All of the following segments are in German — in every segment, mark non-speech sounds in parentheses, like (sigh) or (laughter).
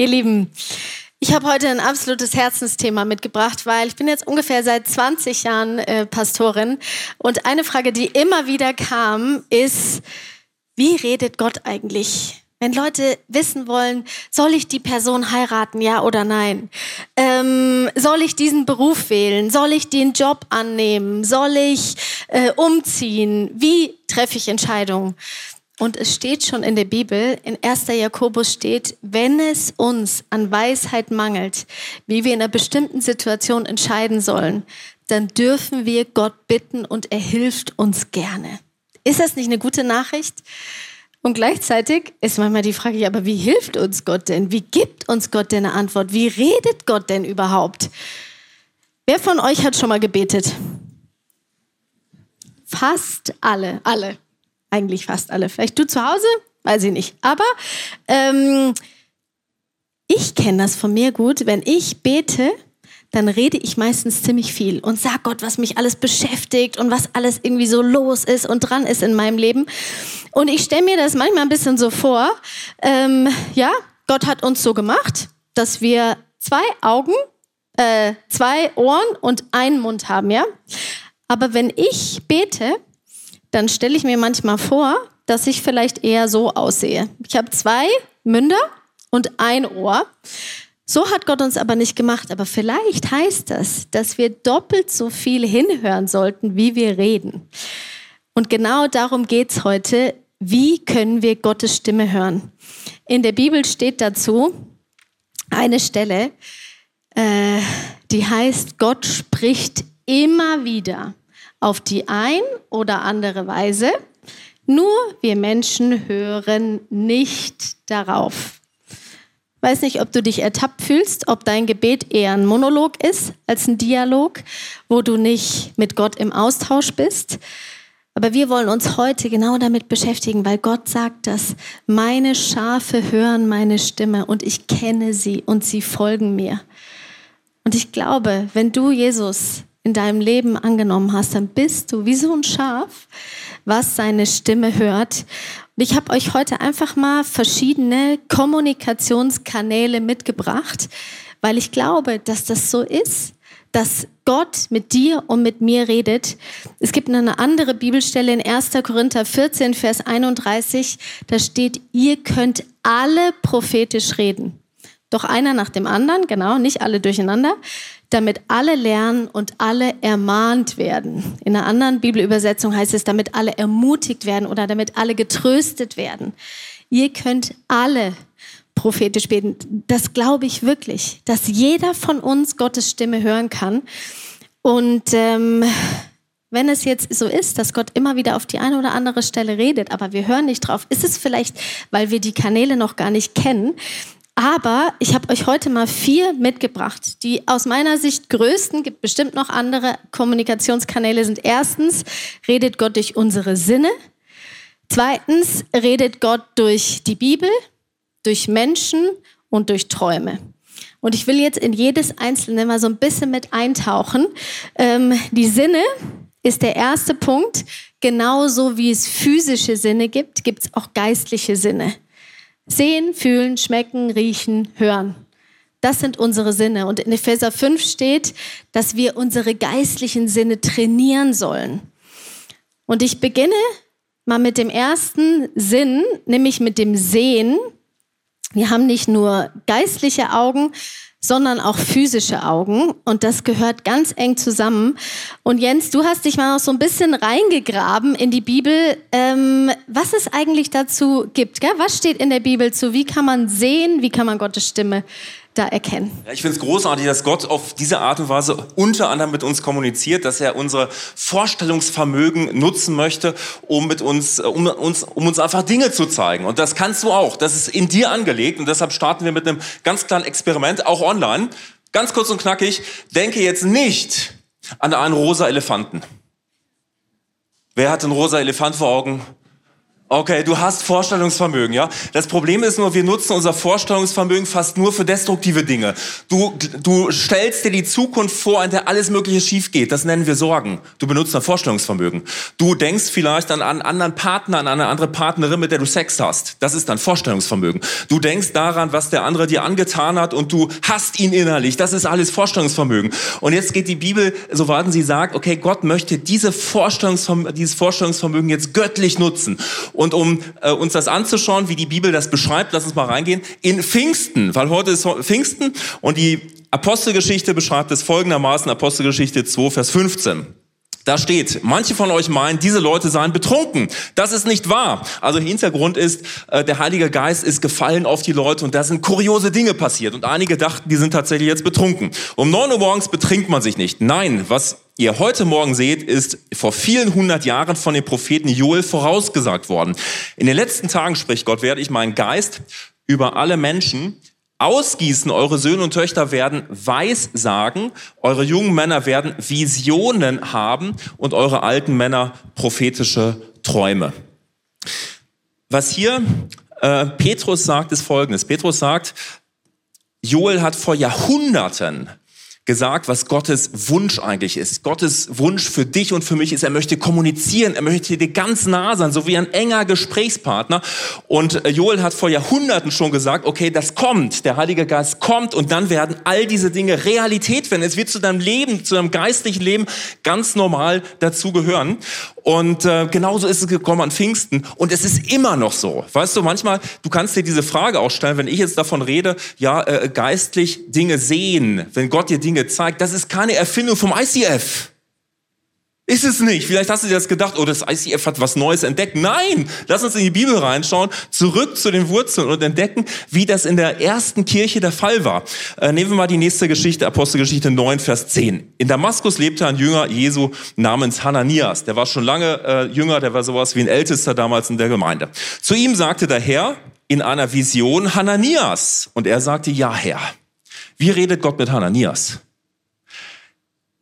Ihr Lieben, ich habe heute ein absolutes Herzensthema mitgebracht, weil ich bin jetzt ungefähr seit 20 Jahren äh, Pastorin und eine Frage, die immer wieder kam, ist, wie redet Gott eigentlich? Wenn Leute wissen wollen, soll ich die Person heiraten, ja oder nein? Ähm, soll ich diesen Beruf wählen? Soll ich den Job annehmen? Soll ich äh, umziehen? Wie treffe ich Entscheidungen? Und es steht schon in der Bibel, in 1. Jakobus steht, wenn es uns an Weisheit mangelt, wie wir in einer bestimmten Situation entscheiden sollen, dann dürfen wir Gott bitten und er hilft uns gerne. Ist das nicht eine gute Nachricht? Und gleichzeitig ist manchmal die Frage, aber wie hilft uns Gott denn? Wie gibt uns Gott denn eine Antwort? Wie redet Gott denn überhaupt? Wer von euch hat schon mal gebetet? Fast alle, alle eigentlich fast alle. Vielleicht du zu Hause, weiß ich nicht. Aber ähm, ich kenne das von mir gut. Wenn ich bete, dann rede ich meistens ziemlich viel und sag Gott, was mich alles beschäftigt und was alles irgendwie so los ist und dran ist in meinem Leben. Und ich stelle mir das manchmal ein bisschen so vor, ähm, ja, Gott hat uns so gemacht, dass wir zwei Augen, äh, zwei Ohren und einen Mund haben, ja. Aber wenn ich bete, dann stelle ich mir manchmal vor, dass ich vielleicht eher so aussehe. Ich habe zwei Münder und ein Ohr. So hat Gott uns aber nicht gemacht. Aber vielleicht heißt das, dass wir doppelt so viel hinhören sollten, wie wir reden. Und genau darum geht es heute. Wie können wir Gottes Stimme hören? In der Bibel steht dazu eine Stelle, äh, die heißt, Gott spricht immer wieder auf die ein oder andere Weise. Nur wir Menschen hören nicht darauf. Weiß nicht, ob du dich ertappt fühlst, ob dein Gebet eher ein Monolog ist als ein Dialog, wo du nicht mit Gott im Austausch bist. Aber wir wollen uns heute genau damit beschäftigen, weil Gott sagt dass meine Schafe hören meine Stimme und ich kenne sie und sie folgen mir. Und ich glaube, wenn du Jesus in deinem Leben angenommen hast, dann bist du wie so ein Schaf, was seine Stimme hört. Und ich habe euch heute einfach mal verschiedene Kommunikationskanäle mitgebracht, weil ich glaube, dass das so ist, dass Gott mit dir und mit mir redet. Es gibt eine andere Bibelstelle in 1. Korinther 14, Vers 31, da steht, ihr könnt alle prophetisch reden. Doch einer nach dem anderen, genau, nicht alle durcheinander damit alle lernen und alle ermahnt werden. In einer anderen Bibelübersetzung heißt es, damit alle ermutigt werden oder damit alle getröstet werden. Ihr könnt alle prophetisch beten. Das glaube ich wirklich, dass jeder von uns Gottes Stimme hören kann. Und ähm, wenn es jetzt so ist, dass Gott immer wieder auf die eine oder andere Stelle redet, aber wir hören nicht drauf, ist es vielleicht, weil wir die Kanäle noch gar nicht kennen, aber ich habe euch heute mal vier mitgebracht. Die aus meiner Sicht größten, gibt bestimmt noch andere Kommunikationskanäle, sind erstens, redet Gott durch unsere Sinne. Zweitens, redet Gott durch die Bibel, durch Menschen und durch Träume. Und ich will jetzt in jedes einzelne mal so ein bisschen mit eintauchen. Ähm, die Sinne ist der erste Punkt. Genauso wie es physische Sinne gibt, gibt es auch geistliche Sinne. Sehen, fühlen, schmecken, riechen, hören. Das sind unsere Sinne. Und in Epheser 5 steht, dass wir unsere geistlichen Sinne trainieren sollen. Und ich beginne mal mit dem ersten Sinn, nämlich mit dem Sehen. Wir haben nicht nur geistliche Augen, sondern auch physische Augen. Und das gehört ganz eng zusammen. Und Jens, du hast dich mal noch so ein bisschen reingegraben in die Bibel, ähm, was es eigentlich dazu gibt. Gell? Was steht in der Bibel zu? Wie kann man sehen? Wie kann man Gottes Stimme da erkennen. Ja, ich finde es großartig, dass Gott auf diese Art und Weise unter anderem mit uns kommuniziert, dass er unser Vorstellungsvermögen nutzen möchte, um mit uns, um uns, um uns einfach Dinge zu zeigen. Und das kannst du auch. Das ist in dir angelegt. Und deshalb starten wir mit einem ganz kleinen Experiment, auch online. Ganz kurz und knackig. Denke jetzt nicht an einen rosa Elefanten. Wer hat einen rosa Elefant vor Augen? Okay, du hast Vorstellungsvermögen, ja? Das Problem ist nur, wir nutzen unser Vorstellungsvermögen fast nur für destruktive Dinge. Du, du stellst dir die Zukunft vor, in der alles Mögliche schief geht. Das nennen wir Sorgen. Du benutzt dein Vorstellungsvermögen. Du denkst vielleicht an einen anderen Partner, an eine andere Partnerin, mit der du Sex hast. Das ist dein Vorstellungsvermögen. Du denkst daran, was der andere dir angetan hat und du hasst ihn innerlich. Das ist alles Vorstellungsvermögen. Und jetzt geht die Bibel so weit, sie sagt, okay, Gott möchte diese Vorstellungsvermögen, dieses Vorstellungsvermögen jetzt göttlich nutzen. Und um äh, uns das anzuschauen, wie die Bibel das beschreibt, lass uns mal reingehen, in Pfingsten, weil heute ist Pfingsten und die Apostelgeschichte beschreibt es folgendermaßen, Apostelgeschichte 2, Vers 15. Da steht, manche von euch meinen, diese Leute seien betrunken. Das ist nicht wahr. Also Hintergrund ist, äh, der Heilige Geist ist gefallen auf die Leute und da sind kuriose Dinge passiert. Und einige dachten, die sind tatsächlich jetzt betrunken. Um neun Uhr morgens betrinkt man sich nicht. Nein, was ihr heute Morgen seht, ist vor vielen hundert Jahren von dem Propheten Joel vorausgesagt worden. In den letzten Tagen, spricht Gott, werde ich meinen Geist über alle Menschen ausgießen. Eure Söhne und Töchter werden Weissagen, eure jungen Männer werden Visionen haben und eure alten Männer prophetische Träume. Was hier äh, Petrus sagt, ist Folgendes. Petrus sagt, Joel hat vor Jahrhunderten gesagt, was Gottes Wunsch eigentlich ist. Gottes Wunsch für dich und für mich ist, er möchte kommunizieren, er möchte dir ganz nah sein, so wie ein enger Gesprächspartner. Und äh, Joel hat vor Jahrhunderten schon gesagt, okay, das kommt, der Heilige Geist kommt und dann werden all diese Dinge Realität werden. Es wird zu deinem Leben, zu deinem geistlichen Leben ganz normal dazugehören. Und äh, genauso ist es gekommen an Pfingsten. Und es ist immer noch so. Weißt du, manchmal, du kannst dir diese Frage auch stellen, wenn ich jetzt davon rede, ja, äh, geistlich Dinge sehen, wenn Gott dir Dinge zeigt, das ist keine Erfindung vom ICF. Ist es nicht. Vielleicht hast du dir das gedacht, oh, das ICF hat was Neues entdeckt. Nein, lass uns in die Bibel reinschauen, zurück zu den Wurzeln und entdecken, wie das in der ersten Kirche der Fall war. Äh, nehmen wir mal die nächste Geschichte, Apostelgeschichte 9, Vers 10. In Damaskus lebte ein Jünger Jesu namens Hananias. Der war schon lange äh, Jünger, der war sowas wie ein Ältester damals in der Gemeinde. Zu ihm sagte der Herr in einer Vision Hananias. Und er sagte, ja Herr. Wie redet Gott mit Hananias?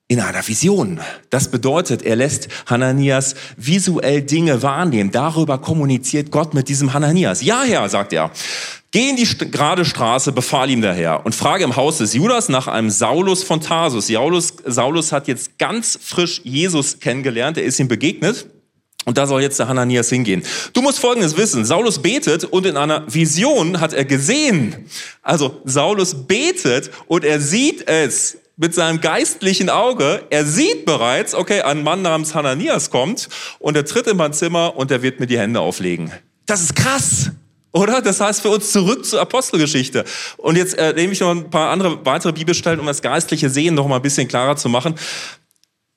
In einer Vision. Das bedeutet, er lässt Hananias visuell Dinge wahrnehmen. Darüber kommuniziert Gott mit diesem Hananias. Ja, Herr, sagt er. Geh in die gerade Straße, befahl ihm der Herr, und frage im Haus des Judas nach einem Saulus von Tarsus. Saulus, Saulus hat jetzt ganz frisch Jesus kennengelernt, er ist ihm begegnet. Und da soll jetzt der Hananias hingehen. Du musst Folgendes wissen. Saulus betet und in einer Vision hat er gesehen. Also Saulus betet und er sieht es mit seinem geistlichen Auge, er sieht bereits, okay, ein Mann namens Hananias kommt und er tritt in mein Zimmer und er wird mir die Hände auflegen. Das ist krass. Oder? Das heißt für uns zurück zur Apostelgeschichte. Und jetzt äh, nehme ich noch ein paar andere weitere Bibelstellen, um das geistliche Sehen noch mal ein bisschen klarer zu machen.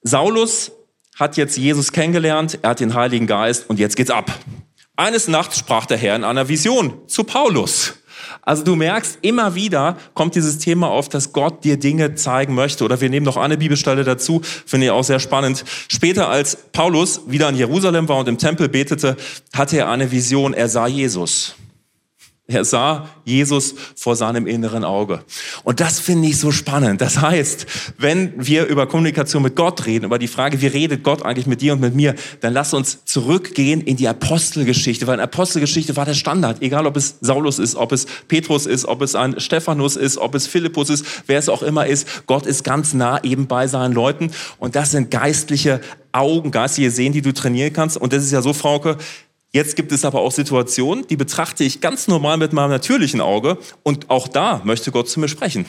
Saulus hat jetzt Jesus kennengelernt, er hat den Heiligen Geist und jetzt geht's ab. Eines Nachts sprach der Herr in einer Vision zu Paulus. Also du merkst, immer wieder kommt dieses Thema auf, dass Gott dir Dinge zeigen möchte. Oder wir nehmen noch eine Bibelstelle dazu, finde ich auch sehr spannend. Später, als Paulus wieder in Jerusalem war und im Tempel betete, hatte er eine Vision, er sah Jesus. Er sah Jesus vor seinem inneren Auge. Und das finde ich so spannend. Das heißt, wenn wir über Kommunikation mit Gott reden, über die Frage, wie redet Gott eigentlich mit dir und mit mir, dann lass uns zurückgehen in die Apostelgeschichte, weil Apostelgeschichte war der Standard. Egal, ob es Saulus ist, ob es Petrus ist, ob es ein Stephanus ist, ob es Philippus ist, wer es auch immer ist. Gott ist ganz nah eben bei seinen Leuten. Und das sind geistliche Augen, geistliche Sehen, die du trainieren kannst. Und das ist ja so, Frauke, Jetzt gibt es aber auch Situationen, die betrachte ich ganz normal mit meinem natürlichen Auge und auch da möchte Gott zu mir sprechen.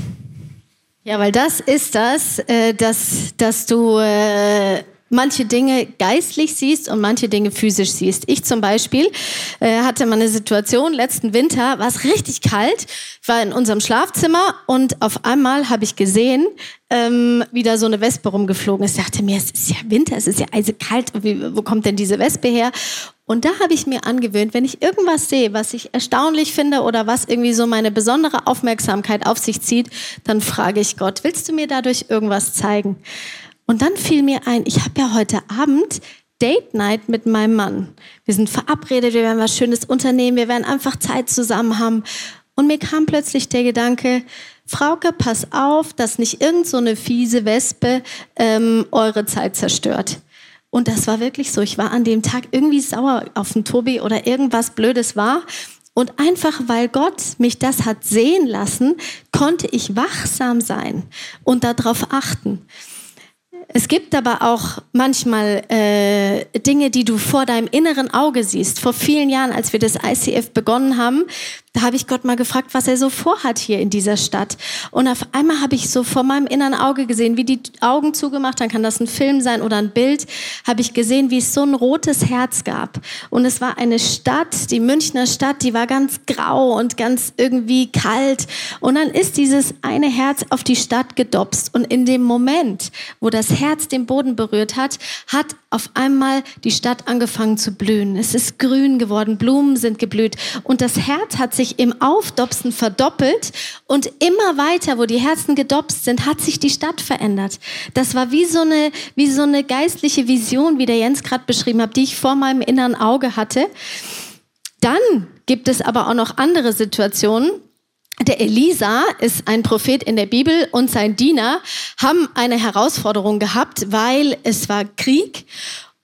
Ja, weil das ist das, äh, dass, dass du äh, manche Dinge geistlich siehst und manche Dinge physisch siehst. Ich zum Beispiel äh, hatte mal eine Situation, letzten Winter war es richtig kalt, war in unserem Schlafzimmer und auf einmal habe ich gesehen, ähm, wie da so eine Wespe rumgeflogen ist. Ich dachte mir, es ist ja Winter, es ist ja eisekalt, wo kommt denn diese Wespe her? Und da habe ich mir angewöhnt, wenn ich irgendwas sehe, was ich erstaunlich finde oder was irgendwie so meine besondere Aufmerksamkeit auf sich zieht, dann frage ich Gott, willst du mir dadurch irgendwas zeigen? Und dann fiel mir ein, ich habe ja heute Abend Date Night mit meinem Mann. Wir sind verabredet, wir werden was Schönes unternehmen, wir werden einfach Zeit zusammen haben. Und mir kam plötzlich der Gedanke, Frauke, pass auf, dass nicht irgend so eine fiese Wespe ähm, eure Zeit zerstört. Und das war wirklich so. Ich war an dem Tag irgendwie sauer auf den Tobi oder irgendwas Blödes war. Und einfach weil Gott mich das hat sehen lassen, konnte ich wachsam sein und darauf achten. Es gibt aber auch manchmal äh, Dinge, die du vor deinem inneren Auge siehst. Vor vielen Jahren, als wir das ICF begonnen haben, da habe ich Gott mal gefragt, was er so vorhat hier in dieser Stadt. Und auf einmal habe ich so vor meinem inneren Auge gesehen, wie die Augen zugemacht, dann kann das ein Film sein oder ein Bild, habe ich gesehen, wie es so ein rotes Herz gab. Und es war eine Stadt, die Münchner Stadt, die war ganz grau und ganz irgendwie kalt. Und dann ist dieses eine Herz auf die Stadt gedopst. Und in dem Moment, wo das Herz den Boden berührt hat, hat auf einmal die Stadt angefangen zu blühen. Es ist grün geworden, Blumen sind geblüht. Und das Herz hat sich im Aufdopsen verdoppelt und immer weiter, wo die Herzen gedopst sind, hat sich die Stadt verändert. Das war wie so eine, wie so eine geistliche Vision, wie der Jens gerade beschrieben hat, die ich vor meinem inneren Auge hatte. Dann gibt es aber auch noch andere Situationen, der Elisa ist ein Prophet in der Bibel und sein Diener haben eine Herausforderung gehabt, weil es war Krieg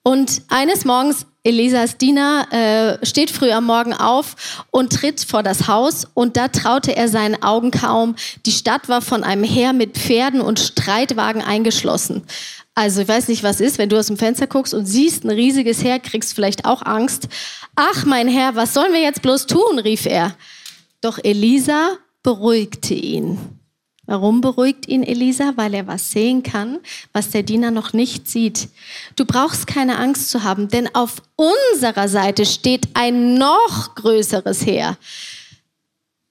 und eines Morgens Elisas Diener äh, steht früh am Morgen auf und tritt vor das Haus und da traute er seinen Augen kaum. Die Stadt war von einem Heer mit Pferden und Streitwagen eingeschlossen. Also ich weiß nicht, was ist, wenn du aus dem Fenster guckst und siehst ein riesiges Heer, kriegst vielleicht auch Angst. Ach, mein Herr, was sollen wir jetzt bloß tun? rief er. Doch Elisa beruhigte ihn. Warum beruhigt ihn Elisa? Weil er was sehen kann, was der Diener noch nicht sieht. Du brauchst keine Angst zu haben, denn auf unserer Seite steht ein noch größeres Heer.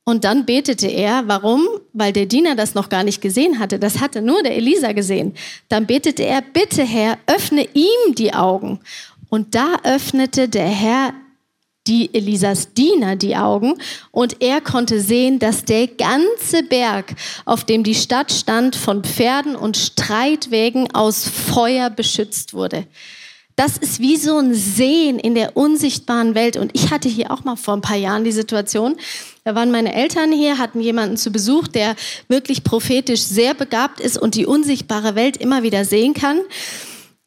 Und dann betete er, warum? Weil der Diener das noch gar nicht gesehen hatte. Das hatte nur der Elisa gesehen. Dann betete er, bitte Herr, öffne ihm die Augen. Und da öffnete der Herr die Elisas Diener die Augen und er konnte sehen, dass der ganze Berg, auf dem die Stadt stand, von Pferden und Streitwägen aus Feuer beschützt wurde. Das ist wie so ein Sehen in der unsichtbaren Welt. Und ich hatte hier auch mal vor ein paar Jahren die Situation, da waren meine Eltern hier, hatten jemanden zu Besuch, der wirklich prophetisch sehr begabt ist und die unsichtbare Welt immer wieder sehen kann.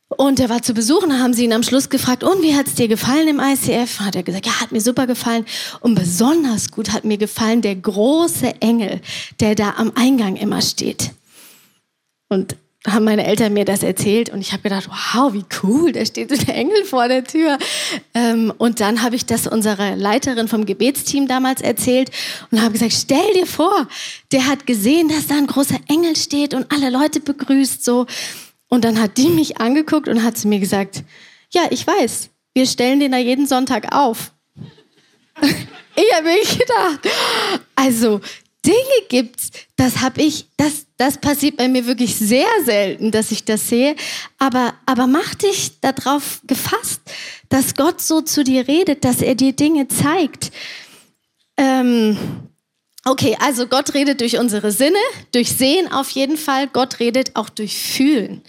Und er war zu Besuch und haben sie ihn am Schluss gefragt, und wie hat es dir gefallen im ICF? Hat er gesagt, ja, hat mir super gefallen. Und besonders gut hat mir gefallen der große Engel, der da am Eingang immer steht. Und haben meine Eltern mir das erzählt und ich habe gedacht, wow, wie cool, da steht ein Engel vor der Tür. Ähm, und dann habe ich das unserer Leiterin vom Gebetsteam damals erzählt und habe gesagt, stell dir vor, der hat gesehen, dass da ein großer Engel steht und alle Leute begrüßt so. Und dann hat die mich angeguckt und hat zu mir gesagt, ja, ich weiß, wir stellen den da jeden Sonntag auf. (laughs) ich habe mir gedacht, also Dinge gibt's, das habe ich, das, das passiert bei mir wirklich sehr selten, dass ich das sehe. Aber, aber mach dich darauf gefasst, dass Gott so zu dir redet, dass er dir Dinge zeigt. Ähm, Okay, also Gott redet durch unsere Sinne, durch Sehen auf jeden Fall. Gott redet auch durch Fühlen,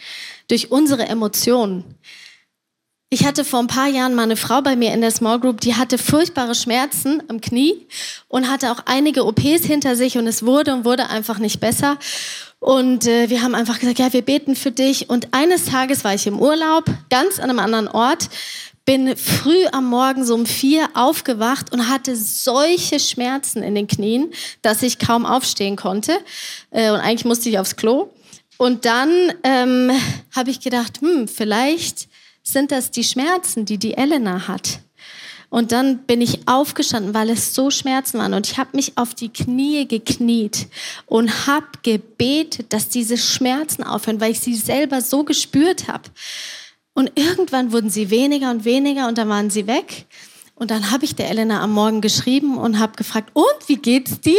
durch unsere Emotionen. Ich hatte vor ein paar Jahren mal eine Frau bei mir in der Small Group, die hatte furchtbare Schmerzen am Knie und hatte auch einige OPs hinter sich und es wurde und wurde einfach nicht besser. Und äh, wir haben einfach gesagt, ja, wir beten für dich. Und eines Tages war ich im Urlaub, ganz an einem anderen Ort, bin früh am Morgen so um vier aufgewacht und hatte solche Schmerzen in den Knien, dass ich kaum aufstehen konnte. Äh, und eigentlich musste ich aufs Klo. Und dann ähm, habe ich gedacht, hm, vielleicht sind das die Schmerzen, die die Elena hat. Und dann bin ich aufgestanden, weil es so Schmerzen waren. Und ich habe mich auf die Knie gekniet und habe gebetet, dass diese Schmerzen aufhören, weil ich sie selber so gespürt habe. Und irgendwann wurden sie weniger und weniger und dann waren sie weg. Und dann habe ich der Elena am Morgen geschrieben und habe gefragt, und wie geht's dir?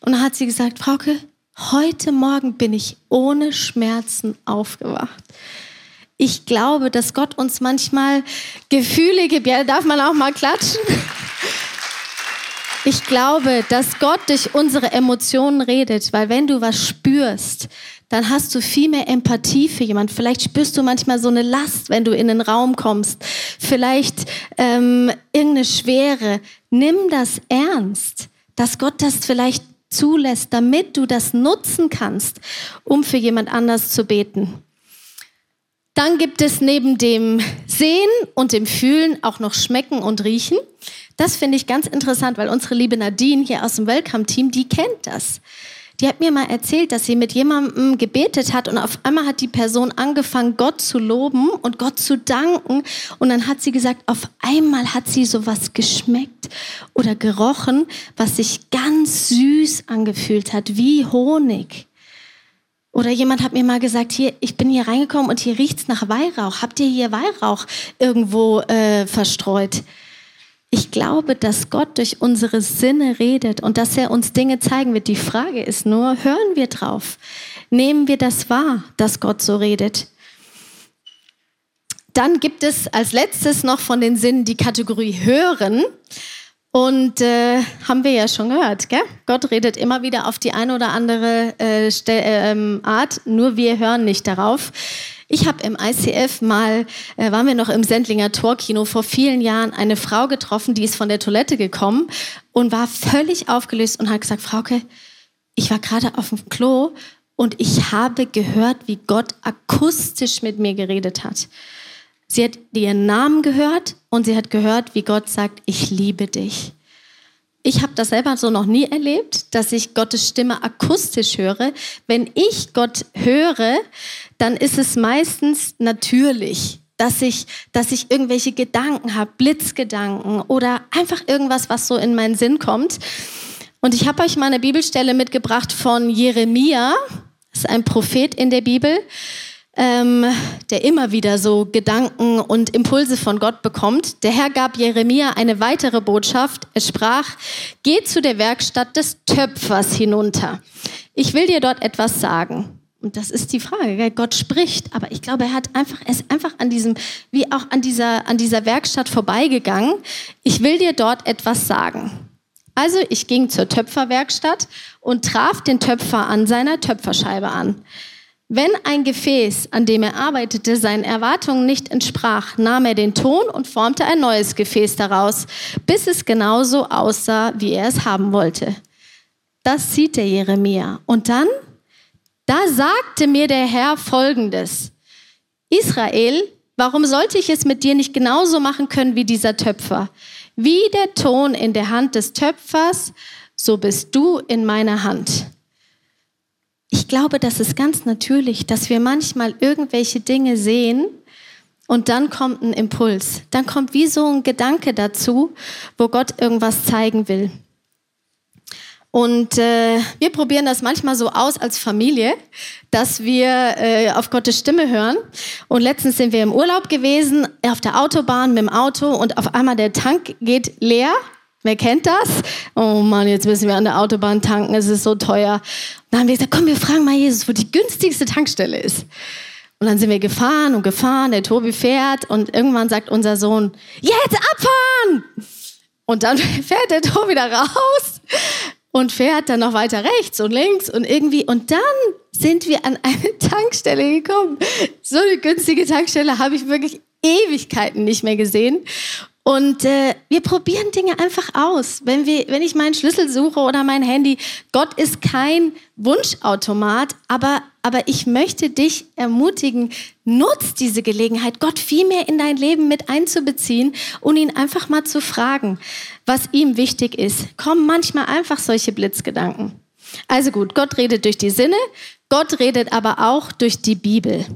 Und dann hat sie gesagt, Frauke, heute Morgen bin ich ohne Schmerzen aufgewacht. Ich glaube, dass Gott uns manchmal Gefühle gibt. Ja, darf man auch mal klatschen? Ich glaube, dass Gott durch unsere Emotionen redet, weil wenn du was spürst, dann hast du viel mehr Empathie für jemand. Vielleicht spürst du manchmal so eine Last, wenn du in den Raum kommst. Vielleicht ähm, irgendeine Schwere. Nimm das ernst, dass Gott das vielleicht zulässt, damit du das nutzen kannst, um für jemand anders zu beten. Dann gibt es neben dem Sehen und dem Fühlen auch noch Schmecken und Riechen. Das finde ich ganz interessant, weil unsere liebe Nadine hier aus dem Welcome-Team, die kennt das. Die hat mir mal erzählt, dass sie mit jemandem gebetet hat und auf einmal hat die Person angefangen, Gott zu loben und Gott zu danken. Und dann hat sie gesagt, auf einmal hat sie sowas geschmeckt oder gerochen, was sich ganz süß angefühlt hat, wie Honig. Oder jemand hat mir mal gesagt, hier, ich bin hier reingekommen und hier riecht's nach Weihrauch. Habt ihr hier Weihrauch irgendwo äh, verstreut? Ich glaube, dass Gott durch unsere Sinne redet und dass er uns Dinge zeigen wird. Die Frage ist nur, hören wir drauf? Nehmen wir das wahr, dass Gott so redet? Dann gibt es als letztes noch von den Sinnen die Kategorie Hören. Und äh, haben wir ja schon gehört, gell? Gott redet immer wieder auf die eine oder andere äh, äh, Art, nur wir hören nicht darauf. Ich habe im ICF mal, äh, waren wir noch im Sendlinger Torkino vor vielen Jahren, eine Frau getroffen, die ist von der Toilette gekommen und war völlig aufgelöst und hat gesagt, Frauke, ich war gerade auf dem Klo und ich habe gehört, wie Gott akustisch mit mir geredet hat. Sie hat ihren Namen gehört und sie hat gehört, wie Gott sagt, ich liebe dich. Ich habe das selber so noch nie erlebt, dass ich Gottes Stimme akustisch höre. Wenn ich Gott höre, dann ist es meistens natürlich, dass ich, dass ich irgendwelche Gedanken habe, Blitzgedanken oder einfach irgendwas, was so in meinen Sinn kommt. Und ich habe euch mal eine Bibelstelle mitgebracht von Jeremia, das ist ein Prophet in der Bibel ähm, der immer wieder so Gedanken und Impulse von Gott bekommt. Der Herr gab Jeremia eine weitere Botschaft. Er sprach, geh zu der Werkstatt des Töpfers hinunter. Ich will dir dort etwas sagen. Und das ist die Frage. Gott spricht, aber ich glaube, er hat einfach, er ist einfach an diesem, wie auch an dieser, an dieser Werkstatt vorbeigegangen. Ich will dir dort etwas sagen. Also ich ging zur Töpferwerkstatt und traf den Töpfer an seiner Töpferscheibe an. Wenn ein Gefäß, an dem er arbeitete, seinen Erwartungen nicht entsprach, nahm er den Ton und formte ein neues Gefäß daraus, bis es genauso aussah, wie er es haben wollte. Das sieht der Jeremia. Und dann, da sagte mir der Herr Folgendes. Israel, warum sollte ich es mit dir nicht genauso machen können wie dieser Töpfer? Wie der Ton in der Hand des Töpfers, so bist du in meiner Hand ich glaube, das ist ganz natürlich, dass wir manchmal irgendwelche Dinge sehen und dann kommt ein Impuls. Dann kommt wie so ein Gedanke dazu, wo Gott irgendwas zeigen will. Und äh, wir probieren das manchmal so aus als Familie, dass wir äh, auf Gottes Stimme hören. Und letztens sind wir im Urlaub gewesen, auf der Autobahn mit dem Auto und auf einmal der Tank geht leer Wer kennt das? Oh Mann, jetzt müssen wir an der Autobahn tanken, es ist so teuer. dann haben wir gesagt, komm, wir fragen mal Jesus, wo die günstigste Tankstelle ist. Und dann sind wir gefahren und gefahren, der Tobi fährt und irgendwann sagt unser Sohn, jetzt abfahren! Und dann (laughs) fährt der Tobi wieder raus und fährt dann noch weiter rechts und links und irgendwie und dann sind wir an eine (laughs) Tankstelle gekommen. So eine günstige Tankstelle habe ich wirklich Ewigkeiten nicht mehr gesehen. Und äh, wir probieren Dinge einfach aus. Wenn, wir, wenn ich meinen Schlüssel suche oder mein Handy, Gott ist kein Wunschautomat, aber, aber ich möchte dich ermutigen, nutz diese Gelegenheit, Gott viel mehr in dein Leben mit einzubeziehen und ihn einfach mal zu fragen, was ihm wichtig ist. Kommen manchmal einfach solche Blitzgedanken. Also gut, Gott redet durch die Sinne, Gott redet aber auch durch die Bibel.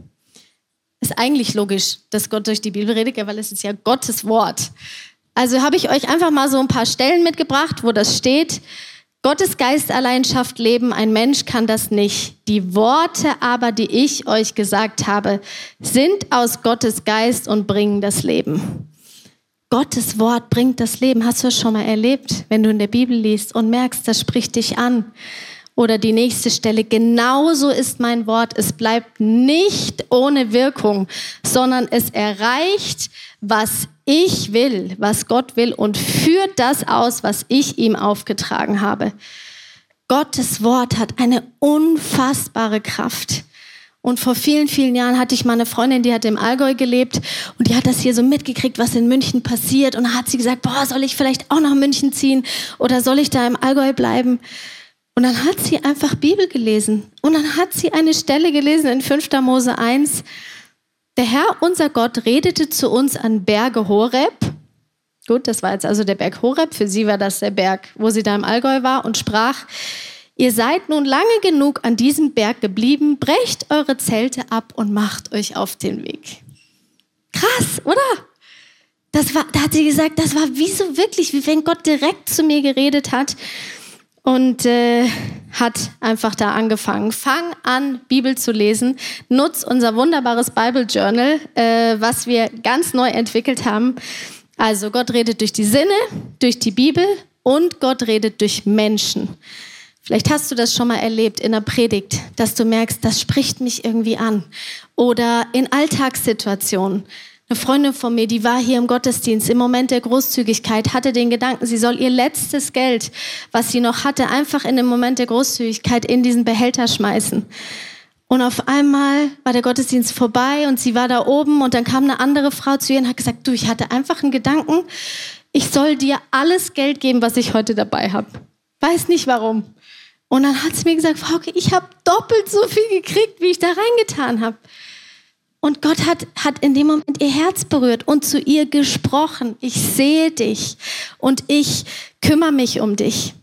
Ist eigentlich logisch, dass Gott durch die Bibel redet, weil es ist ja Gottes Wort. Also habe ich euch einfach mal so ein paar Stellen mitgebracht, wo das steht. Gottes Geist allein schafft Leben, ein Mensch kann das nicht. Die Worte aber, die ich euch gesagt habe, sind aus Gottes Geist und bringen das Leben. Gottes Wort bringt das Leben. Hast du das schon mal erlebt, wenn du in der Bibel liest und merkst, das spricht dich an? Oder die nächste Stelle, genauso ist mein Wort, es bleibt nicht ohne Wirkung, sondern es erreicht, was ich will, was Gott will und führt das aus, was ich ihm aufgetragen habe. Gottes Wort hat eine unfassbare Kraft. Und vor vielen, vielen Jahren hatte ich mal eine Freundin, die hat im Allgäu gelebt und die hat das hier so mitgekriegt, was in München passiert. Und dann hat sie gesagt, boah, soll ich vielleicht auch nach München ziehen oder soll ich da im Allgäu bleiben? Und dann hat sie einfach Bibel gelesen. Und dann hat sie eine Stelle gelesen in 5. Mose 1. der Herr, unser Gott, redete zu uns an Berge Horeb. Gut, das war jetzt also der Berg Horeb. Für sie war das der Berg, wo sie da im Allgäu war und sprach, ihr seid nun lange genug an diesem Berg geblieben, brecht eure Zelte ab und macht euch auf den Weg. Krass, oder? Das war, da hat sie gesagt, das war wie so wirklich, wie wenn Gott direkt zu mir geredet hat und äh, hat einfach da angefangen. Fang an, Bibel zu lesen. Nutz unser wunderbares Bible Journal, äh, was wir ganz neu entwickelt haben. Also Gott redet durch die Sinne, durch die Bibel und Gott redet durch Menschen. Vielleicht hast du das schon mal erlebt in der Predigt, dass du merkst, das spricht mich irgendwie an. Oder in Alltagssituationen. Eine Freundin von mir, die war hier im Gottesdienst im Moment der Großzügigkeit, hatte den Gedanken, sie soll ihr letztes Geld, was sie noch hatte, einfach in dem Moment der Großzügigkeit in diesen Behälter schmeißen. Und auf einmal war der Gottesdienst vorbei und sie war da oben und dann kam eine andere Frau zu ihr und hat gesagt, du, ich hatte einfach einen Gedanken, ich soll dir alles Geld geben, was ich heute dabei habe. Weiß nicht warum. Und dann hat sie mir gesagt, Frauke, ich habe doppelt so viel gekriegt, wie ich da reingetan habe. Und Gott hat, hat in dem Moment ihr Herz berührt und zu ihr gesprochen. Ich sehe dich und ich kümmere mich um dich.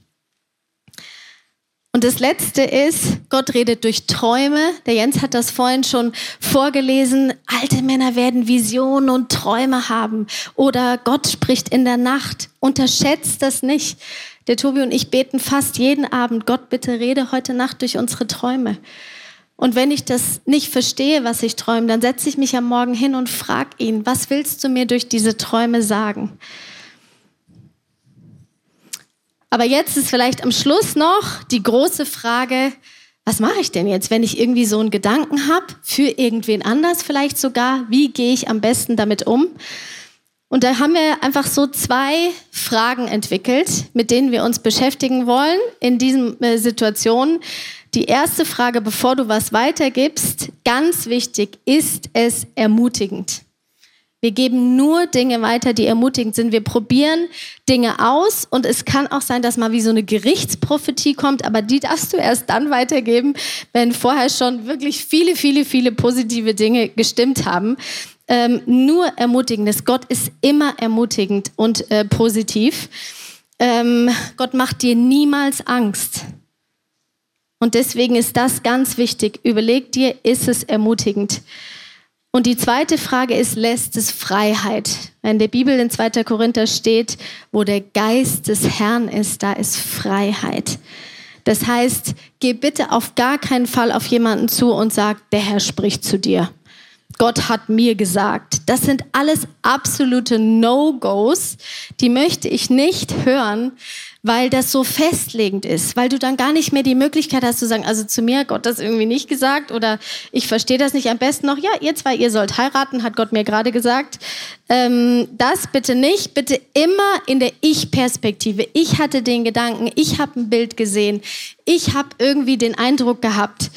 Und das Letzte ist, Gott redet durch Träume. Der Jens hat das vorhin schon vorgelesen. Alte Männer werden Visionen und Träume haben. Oder Gott spricht in der Nacht. Unterschätzt das nicht. Der Tobi und ich beten fast jeden Abend, Gott, bitte rede heute Nacht durch unsere Träume. Und wenn ich das nicht verstehe, was ich träume, dann setze ich mich am Morgen hin und frage ihn, was willst du mir durch diese Träume sagen? Aber jetzt ist vielleicht am Schluss noch die große Frage, was mache ich denn jetzt, wenn ich irgendwie so einen Gedanken habe, für irgendwen anders vielleicht sogar, wie gehe ich am besten damit um? Und da haben wir einfach so zwei Fragen entwickelt, mit denen wir uns beschäftigen wollen in diesen äh, Situationen. Die erste Frage, bevor du was weitergibst, ganz wichtig, ist es ermutigend? Wir geben nur Dinge weiter, die ermutigend sind. Wir probieren Dinge aus und es kann auch sein, dass mal wie so eine Gerichtsprophetie kommt, aber die darfst du erst dann weitergeben, wenn vorher schon wirklich viele, viele, viele positive Dinge gestimmt haben. Ähm, nur ermutigendes. Gott ist immer ermutigend und äh, positiv. Ähm, Gott macht dir niemals Angst. Und deswegen ist das ganz wichtig. Überleg dir, ist es ermutigend? Und die zweite Frage ist, lässt es Freiheit? In der Bibel in 2. Korinther steht, wo der Geist des Herrn ist, da ist Freiheit. Das heißt, geh bitte auf gar keinen Fall auf jemanden zu und sag, der Herr spricht zu dir. Gott hat mir gesagt. Das sind alles absolute No-Gos. Die möchte ich nicht hören, weil das so festlegend ist, weil du dann gar nicht mehr die Möglichkeit hast zu sagen, also zu mir hat Gott das irgendwie nicht gesagt oder ich verstehe das nicht. Am besten noch, ja, ihr zwei, ihr sollt heiraten, hat Gott mir gerade gesagt. Ähm, das bitte nicht, bitte immer in der Ich-Perspektive. Ich hatte den Gedanken, ich habe ein Bild gesehen, ich habe irgendwie den Eindruck gehabt.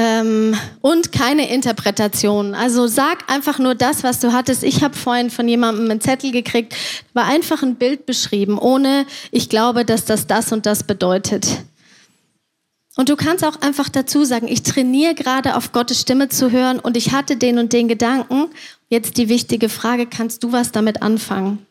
Ähm, und keine Interpretation. Also sag einfach nur das, was du hattest. Ich habe vorhin von jemandem einen Zettel gekriegt, war einfach ein Bild beschrieben, ohne ich glaube, dass das das und das bedeutet. Und du kannst auch einfach dazu sagen, ich trainiere gerade auf Gottes Stimme zu hören und ich hatte den und den Gedanken. Jetzt die wichtige Frage, kannst du was damit anfangen?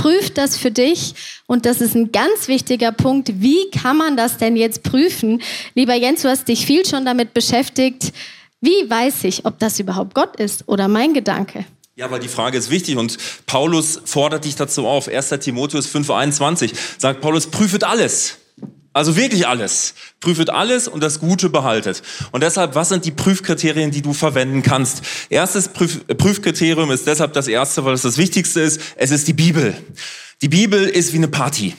Prüf das für dich und das ist ein ganz wichtiger Punkt. Wie kann man das denn jetzt prüfen? Lieber Jens, du hast dich viel schon damit beschäftigt. Wie weiß ich, ob das überhaupt Gott ist oder mein Gedanke? Ja, weil die Frage ist wichtig und Paulus fordert dich dazu auf. 1. Timotheus 5,21 sagt Paulus, prüfet alles. Also wirklich alles. Prüfet alles und das Gute behaltet. Und deshalb, was sind die Prüfkriterien, die du verwenden kannst? Erstes Prüf Prüfkriterium ist deshalb das erste, weil es das Wichtigste ist. Es ist die Bibel. Die Bibel ist wie eine Party.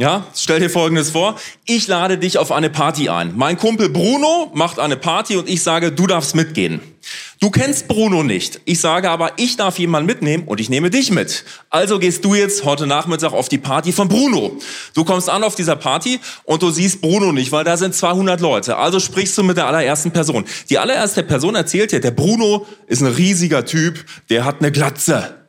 Ja, stell dir Folgendes vor. Ich lade dich auf eine Party ein. Mein Kumpel Bruno macht eine Party und ich sage, du darfst mitgehen. Du kennst Bruno nicht. Ich sage aber, ich darf jemanden mitnehmen und ich nehme dich mit. Also gehst du jetzt heute Nachmittag auf die Party von Bruno. Du kommst an auf dieser Party und du siehst Bruno nicht, weil da sind 200 Leute. Also sprichst du mit der allerersten Person. Die allererste Person erzählt dir, der Bruno ist ein riesiger Typ, der hat eine Glatze.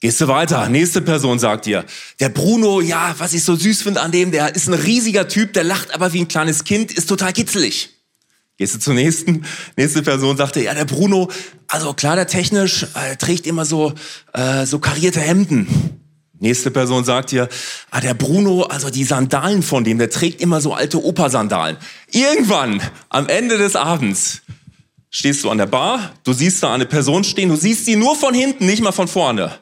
Gehst du weiter. Nächste Person sagt dir, der Bruno, ja, was ich so süß finde an dem, der ist ein riesiger Typ, der lacht aber wie ein kleines Kind, ist total kitzelig. Gehst du zur nächsten, nächste Person, sagte, ja, der Bruno, also klar, der technisch, äh, trägt immer so, äh, so karierte Hemden. Nächste Person sagt dir, ah, der Bruno, also die Sandalen von dem, der trägt immer so alte Opa-Sandalen. Irgendwann, am Ende des Abends, stehst du an der Bar, du siehst da eine Person stehen, du siehst sie nur von hinten, nicht mal von vorne.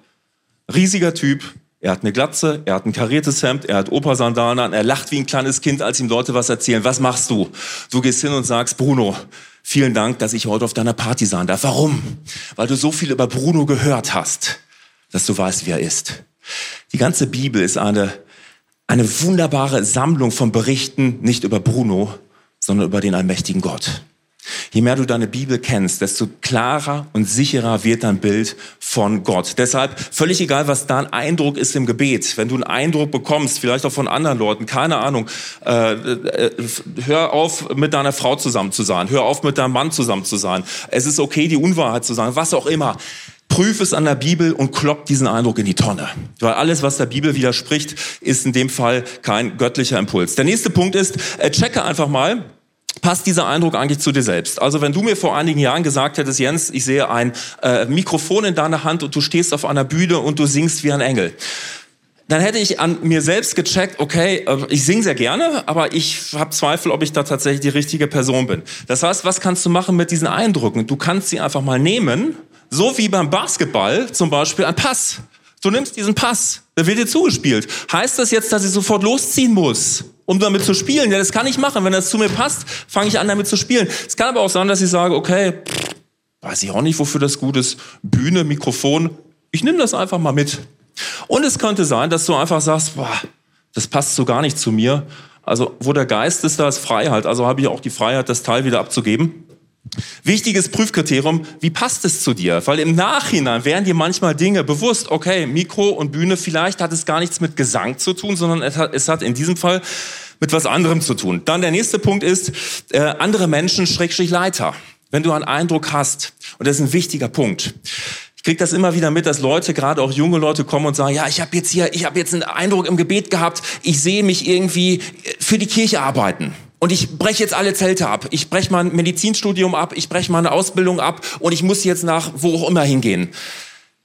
Riesiger Typ, er hat eine Glatze, er hat ein kariertes Hemd, er hat Opersandalen an, er lacht wie ein kleines Kind, als ihm Leute was erzählen. Was machst du? Du gehst hin und sagst, Bruno, vielen Dank, dass ich heute auf deiner Party sein darf. Warum? Weil du so viel über Bruno gehört hast, dass du weißt, wie er ist. Die ganze Bibel ist eine, eine wunderbare Sammlung von Berichten, nicht über Bruno, sondern über den allmächtigen Gott. Je mehr du deine Bibel kennst, desto klarer und sicherer wird dein Bild von Gott. Deshalb völlig egal, was dein Eindruck ist im Gebet. Wenn du einen Eindruck bekommst, vielleicht auch von anderen Leuten, keine Ahnung, äh, äh, hör auf, mit deiner Frau zusammen zu sein, hör auf, mit deinem Mann zusammen zu sein. Es ist okay, die Unwahrheit zu sagen, was auch immer. Prüf es an der Bibel und klopp diesen Eindruck in die Tonne. Weil alles, was der Bibel widerspricht, ist in dem Fall kein göttlicher Impuls. Der nächste Punkt ist, äh, checke einfach mal, passt dieser Eindruck eigentlich zu dir selbst? Also wenn du mir vor einigen Jahren gesagt hättest, Jens, ich sehe ein äh, Mikrofon in deiner Hand und du stehst auf einer Bühne und du singst wie ein Engel. Dann hätte ich an mir selbst gecheckt, okay, äh, ich singe sehr gerne, aber ich habe Zweifel, ob ich da tatsächlich die richtige Person bin. Das heißt, was kannst du machen mit diesen Eindrücken? Du kannst sie einfach mal nehmen, so wie beim Basketball zum Beispiel ein Pass. Du nimmst diesen Pass, der wird dir zugespielt. Heißt das jetzt, dass ich sofort losziehen muss? um damit zu spielen. Ja, das kann ich machen. Wenn das zu mir passt, fange ich an, damit zu spielen. Es kann aber auch sein, dass ich sage, okay, weiß ich auch nicht, wofür das gut ist. Bühne, Mikrofon, ich nehme das einfach mal mit. Und es könnte sein, dass du einfach sagst, boah, das passt so gar nicht zu mir. Also, wo der Geist ist, da ist Freiheit. Also habe ich auch die Freiheit, das Teil wieder abzugeben. Wichtiges Prüfkriterium, wie passt es zu dir? Weil im Nachhinein werden dir manchmal Dinge bewusst, okay, Mikro und Bühne, vielleicht hat es gar nichts mit Gesang zu tun, sondern es hat, in diesem Fall mit was anderem zu tun. Dann der nächste Punkt ist, äh, andere Menschen, Schrägstrich Leiter. Wenn du einen Eindruck hast, und das ist ein wichtiger Punkt, ich kriege das immer wieder mit, dass Leute, gerade auch junge Leute kommen und sagen, ja, ich habe jetzt hier, ich habe jetzt einen Eindruck im Gebet gehabt, ich sehe mich irgendwie für die Kirche arbeiten. Und ich breche jetzt alle Zelte ab. Ich breche mein Medizinstudium ab, ich breche meine Ausbildung ab und ich muss jetzt nach wo auch immer hingehen.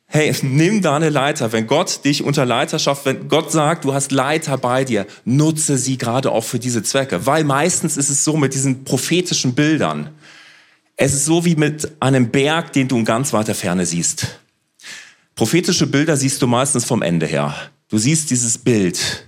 Hey, (laughs) nimm deine Leiter. Wenn Gott dich unter Leiterschaft, wenn Gott sagt, du hast Leiter bei dir, nutze sie gerade auch für diese Zwecke. Weil meistens ist es so mit diesen prophetischen Bildern. Es ist so wie mit einem Berg, den du in ganz weiter Ferne siehst. Prophetische Bilder siehst du meistens vom Ende her. Du siehst dieses Bild.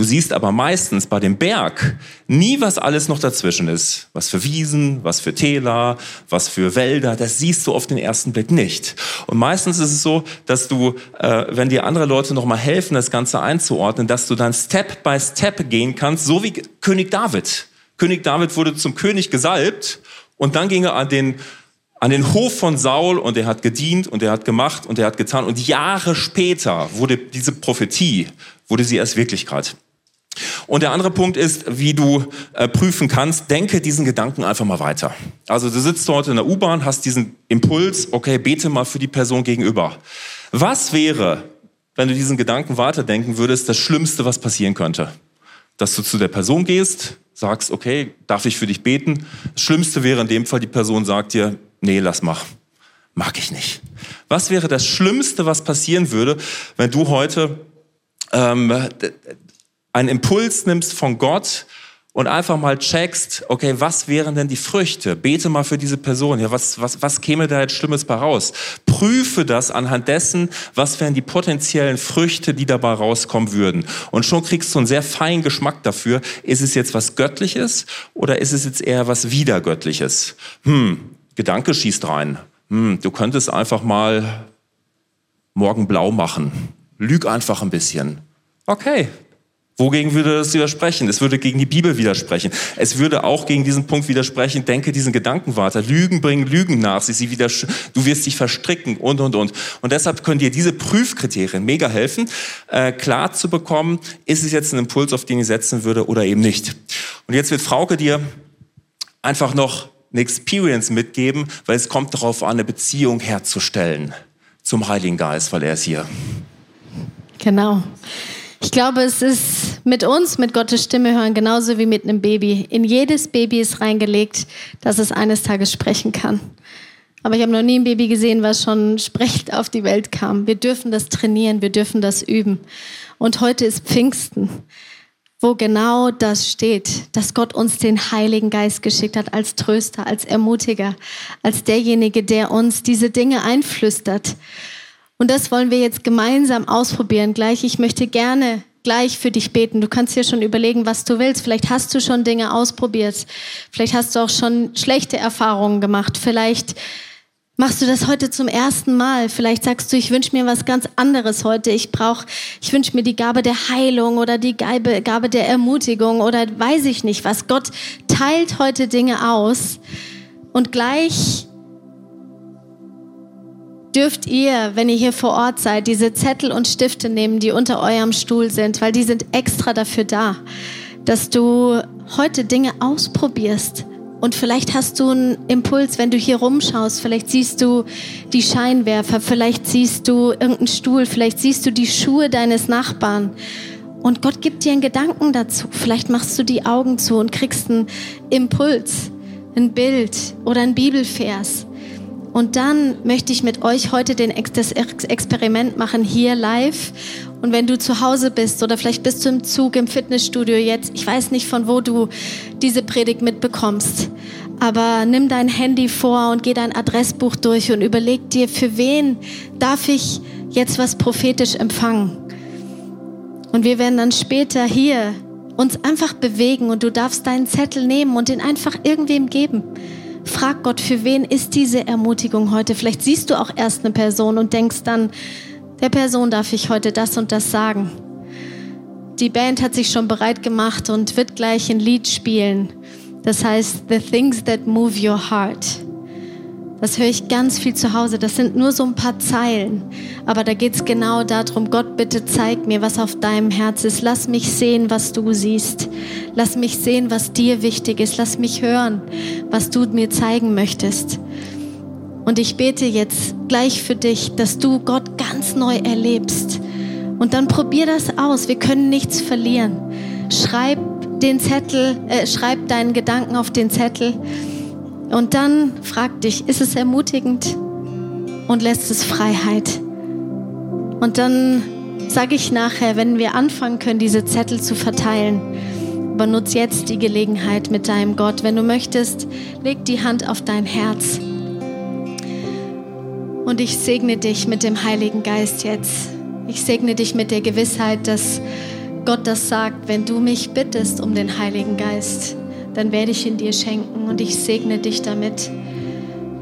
Du siehst aber meistens bei dem Berg nie, was alles noch dazwischen ist. Was für Wiesen, was für Täler, was für Wälder, das siehst du auf den ersten Blick nicht. Und meistens ist es so, dass du, äh, wenn dir andere Leute nochmal helfen, das Ganze einzuordnen, dass du dann Step by Step gehen kannst, so wie König David. König David wurde zum König gesalbt und dann ging er an den an den Hof von Saul und er hat gedient und er hat gemacht und er hat getan. Und Jahre später wurde diese Prophetie, wurde sie erst Wirklichkeit. Und der andere Punkt ist, wie du äh, prüfen kannst, denke diesen Gedanken einfach mal weiter. Also du sitzt heute in der U-Bahn, hast diesen Impuls, okay, bete mal für die Person gegenüber. Was wäre, wenn du diesen Gedanken weiterdenken würdest, das Schlimmste, was passieren könnte? Dass du zu der Person gehst, sagst, okay, darf ich für dich beten? Das Schlimmste wäre in dem Fall, die Person sagt dir, nee, lass mal. Mag ich nicht. Was wäre das Schlimmste, was passieren würde, wenn du heute ähm, einen Impuls nimmst von Gott und einfach mal checkst, okay, was wären denn die Früchte? Bete mal für diese Person. Ja, was, was, was käme da jetzt Schlimmes bei raus? Prüfe das anhand dessen, was wären die potenziellen Früchte, die dabei rauskommen würden. Und schon kriegst du einen sehr feinen Geschmack dafür. Ist es jetzt was Göttliches oder ist es jetzt eher was Wiedergöttliches? Hm, Gedanke schießt rein. Hm, du könntest einfach mal morgen blau machen. Lüg einfach ein bisschen. Okay, Wogegen würde das widersprechen? Es würde gegen die Bibel widersprechen. Es würde auch gegen diesen Punkt widersprechen, denke diesen Gedanken weiter. Lügen bringen Lügen nach sich, sie wieder, du wirst dich verstricken und, und, und. Und deshalb können dir diese Prüfkriterien mega helfen, äh, klar zu bekommen, ist es jetzt ein Impuls, auf den ich setzen würde oder eben nicht. Und jetzt wird Frauke dir einfach noch eine Experience mitgeben, weil es kommt darauf an, eine Beziehung herzustellen zum Heiligen Geist, weil er ist hier. Genau. Ich glaube, es ist mit uns, mit Gottes Stimme hören, genauso wie mit einem Baby. In jedes Baby ist reingelegt, dass es eines Tages sprechen kann. Aber ich habe noch nie ein Baby gesehen, was schon sprechend auf die Welt kam. Wir dürfen das trainieren, wir dürfen das üben. Und heute ist Pfingsten, wo genau das steht, dass Gott uns den Heiligen Geist geschickt hat als Tröster, als Ermutiger, als derjenige, der uns diese Dinge einflüstert. Und das wollen wir jetzt gemeinsam ausprobieren. Gleich, ich möchte gerne gleich für dich beten. Du kannst dir schon überlegen, was du willst. Vielleicht hast du schon Dinge ausprobiert. Vielleicht hast du auch schon schlechte Erfahrungen gemacht. Vielleicht Machst du das heute zum ersten Mal? Vielleicht sagst du, ich wünsche mir was ganz anderes heute. Ich brauche, ich wünsche mir die Gabe der Heilung oder die Gabe, Gabe der Ermutigung oder weiß ich nicht was. Gott teilt heute Dinge aus und gleich dürft ihr, wenn ihr hier vor Ort seid, diese Zettel und Stifte nehmen, die unter eurem Stuhl sind, weil die sind extra dafür da, dass du heute Dinge ausprobierst und vielleicht hast du einen Impuls, wenn du hier rumschaust. Vielleicht siehst du die Scheinwerfer, vielleicht siehst du irgendeinen Stuhl, vielleicht siehst du die Schuhe deines Nachbarn. Und Gott gibt dir einen Gedanken dazu. Vielleicht machst du die Augen zu und kriegst einen Impuls, ein Bild oder ein Bibelvers. Und dann möchte ich mit euch heute den, das Experiment machen hier live. Und wenn du zu Hause bist oder vielleicht bist du im Zug, im Fitnessstudio jetzt, ich weiß nicht, von wo du diese Predigt mitbekommst, aber nimm dein Handy vor und geh dein Adressbuch durch und überleg dir, für wen darf ich jetzt was prophetisch empfangen. Und wir werden dann später hier uns einfach bewegen und du darfst deinen Zettel nehmen und den einfach irgendwem geben. Frag Gott, für wen ist diese Ermutigung heute? Vielleicht siehst du auch erst eine Person und denkst dann, der Person darf ich heute das und das sagen. Die Band hat sich schon bereit gemacht und wird gleich ein Lied spielen. Das heißt, The Things That Move Your Heart. Das höre ich ganz viel zu Hause. Das sind nur so ein paar Zeilen. Aber da geht es genau darum, Gott, bitte zeig mir, was auf deinem Herz ist. Lass mich sehen, was du siehst. Lass mich sehen, was dir wichtig ist. Lass mich hören, was du mir zeigen möchtest. Und ich bete jetzt gleich für dich, dass du Gott ganz neu erlebst. Und dann probier das aus. Wir können nichts verlieren. Schreib den Zettel, äh, schreib deinen Gedanken auf den Zettel und dann frag dich, ist es ermutigend und lässt es Freiheit? Und dann sage ich nachher, wenn wir anfangen können, diese Zettel zu verteilen, benutze jetzt die Gelegenheit mit deinem Gott. Wenn du möchtest, leg die Hand auf dein Herz. Und ich segne dich mit dem Heiligen Geist jetzt. Ich segne dich mit der Gewissheit, dass Gott das sagt, wenn du mich bittest um den Heiligen Geist dann werde ich ihn dir schenken und ich segne dich damit,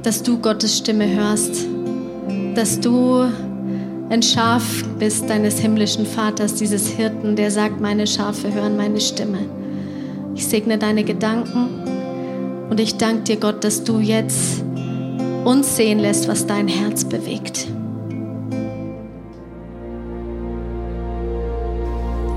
dass du Gottes Stimme hörst, dass du ein Schaf bist deines himmlischen Vaters, dieses Hirten, der sagt, meine Schafe hören meine Stimme. Ich segne deine Gedanken und ich danke dir, Gott, dass du jetzt uns sehen lässt, was dein Herz bewegt.